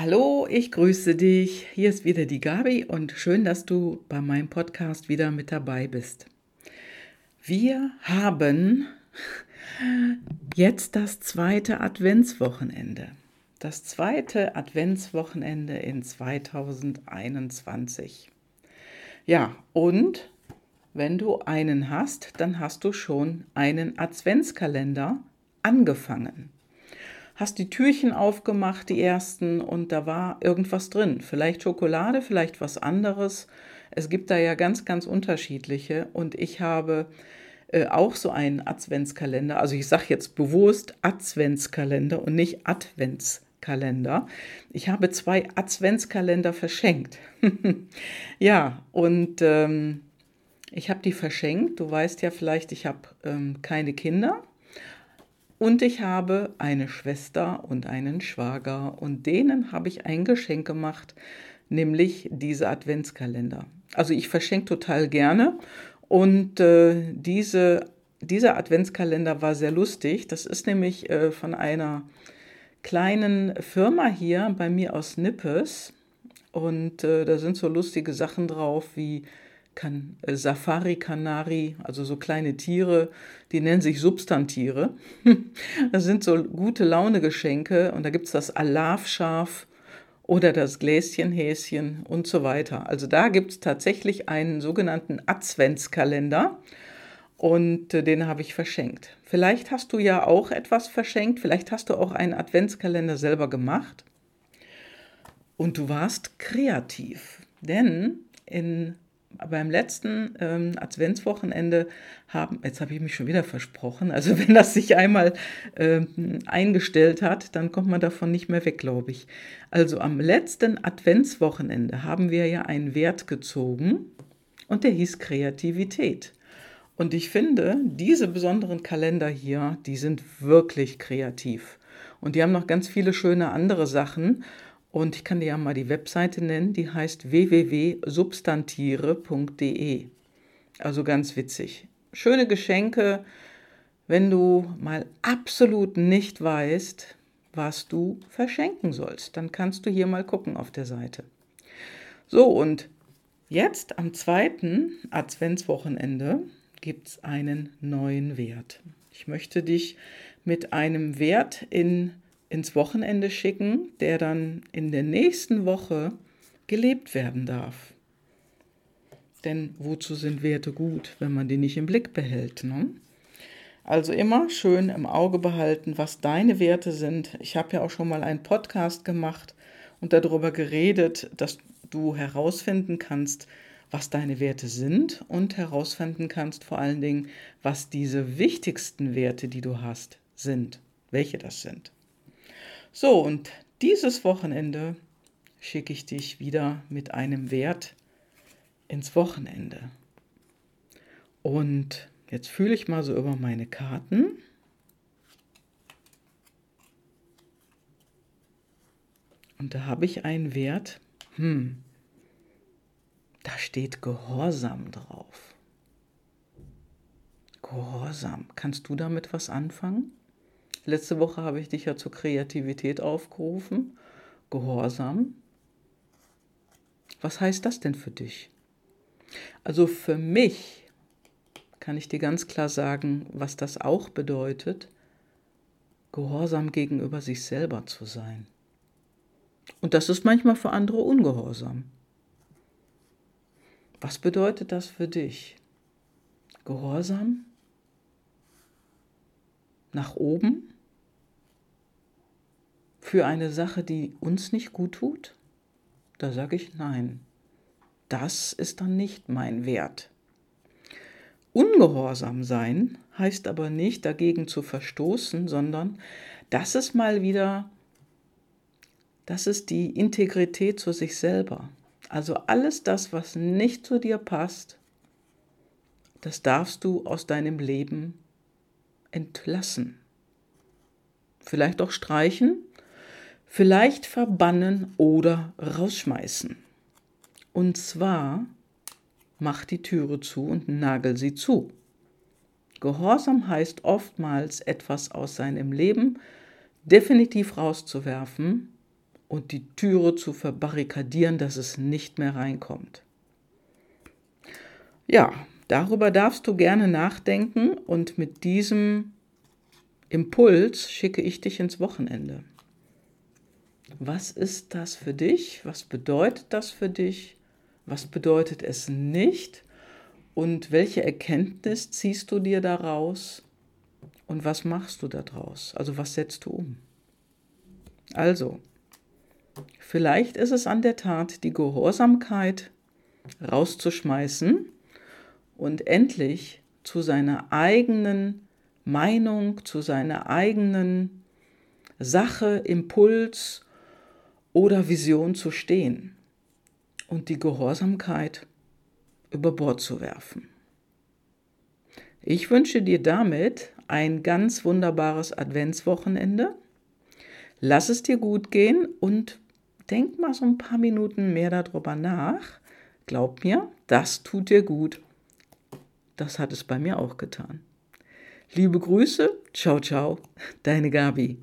Hallo, ich grüße dich. Hier ist wieder die Gabi und schön, dass du bei meinem Podcast wieder mit dabei bist. Wir haben jetzt das zweite Adventswochenende. Das zweite Adventswochenende in 2021. Ja, und wenn du einen hast, dann hast du schon einen Adventskalender angefangen hast die Türchen aufgemacht, die ersten, und da war irgendwas drin. Vielleicht Schokolade, vielleicht was anderes. Es gibt da ja ganz, ganz unterschiedliche. Und ich habe äh, auch so einen Adventskalender. Also ich sage jetzt bewusst Adventskalender und nicht Adventskalender. Ich habe zwei Adventskalender verschenkt. ja, und ähm, ich habe die verschenkt. Du weißt ja vielleicht, ich habe ähm, keine Kinder. Und ich habe eine Schwester und einen Schwager und denen habe ich ein Geschenk gemacht, nämlich diese Adventskalender. Also ich verschenke total gerne und äh, diese, dieser Adventskalender war sehr lustig. Das ist nämlich äh, von einer kleinen Firma hier bei mir aus Nippes und äh, da sind so lustige Sachen drauf wie kan äh, Safari-Kanari, also so kleine Tiere, die nennen sich Substantiere. das sind so gute Laune-Geschenke und da gibt es das Alavschaf oder das Gläschenhäschen und so weiter. Also da gibt es tatsächlich einen sogenannten Adventskalender und äh, den habe ich verschenkt. Vielleicht hast du ja auch etwas verschenkt, vielleicht hast du auch einen Adventskalender selber gemacht und du warst kreativ, denn in beim letzten ähm, Adventswochenende haben, jetzt habe ich mich schon wieder versprochen, also wenn das sich einmal ähm, eingestellt hat, dann kommt man davon nicht mehr weg, glaube ich. Also am letzten Adventswochenende haben wir ja einen Wert gezogen und der hieß Kreativität. Und ich finde, diese besonderen Kalender hier, die sind wirklich kreativ. Und die haben noch ganz viele schöne andere Sachen. Und ich kann dir ja mal die Webseite nennen, die heißt www.substantiere.de. Also ganz witzig. Schöne Geschenke, wenn du mal absolut nicht weißt, was du verschenken sollst. Dann kannst du hier mal gucken auf der Seite. So, und jetzt am zweiten Adventswochenende gibt es einen neuen Wert. Ich möchte dich mit einem Wert in ins Wochenende schicken, der dann in der nächsten Woche gelebt werden darf. Denn wozu sind Werte gut, wenn man die nicht im Blick behält? Ne? Also immer schön im Auge behalten, was deine Werte sind. Ich habe ja auch schon mal einen Podcast gemacht und darüber geredet, dass du herausfinden kannst, was deine Werte sind und herausfinden kannst vor allen Dingen, was diese wichtigsten Werte, die du hast, sind, welche das sind. So, und dieses Wochenende schicke ich dich wieder mit einem Wert ins Wochenende. Und jetzt fühle ich mal so über meine Karten. Und da habe ich einen Wert, hm, da steht Gehorsam drauf. Gehorsam. Kannst du damit was anfangen? Letzte Woche habe ich dich ja zur Kreativität aufgerufen. Gehorsam. Was heißt das denn für dich? Also für mich kann ich dir ganz klar sagen, was das auch bedeutet, gehorsam gegenüber sich selber zu sein. Und das ist manchmal für andere ungehorsam. Was bedeutet das für dich? Gehorsam? Nach oben? Für eine Sache, die uns nicht gut tut? Da sage ich nein. Das ist dann nicht mein Wert. Ungehorsam sein heißt aber nicht dagegen zu verstoßen, sondern das ist mal wieder, das ist die Integrität zu sich selber. Also alles das, was nicht zu dir passt, das darfst du aus deinem Leben entlassen. Vielleicht auch streichen, vielleicht verbannen oder rausschmeißen. Und zwar mach die Türe zu und nagel sie zu. Gehorsam heißt oftmals etwas aus seinem Leben definitiv rauszuwerfen und die Türe zu verbarrikadieren, dass es nicht mehr reinkommt. Ja, darüber darfst du gerne nachdenken und mit diesem Impuls schicke ich dich ins Wochenende. Was ist das für dich? Was bedeutet das für dich? Was bedeutet es nicht? Und welche Erkenntnis ziehst du dir daraus? Und was machst du daraus? Also was setzt du um? Also, vielleicht ist es an der Tat die Gehorsamkeit rauszuschmeißen und endlich zu seiner eigenen Meinung, zu seiner eigenen Sache, Impuls oder Vision zu stehen und die Gehorsamkeit über Bord zu werfen. Ich wünsche dir damit ein ganz wunderbares Adventswochenende. Lass es dir gut gehen und denk mal so ein paar Minuten mehr darüber nach. Glaub mir, das tut dir gut. Das hat es bei mir auch getan. Liebe Grüße, ciao, ciao, deine Gabi.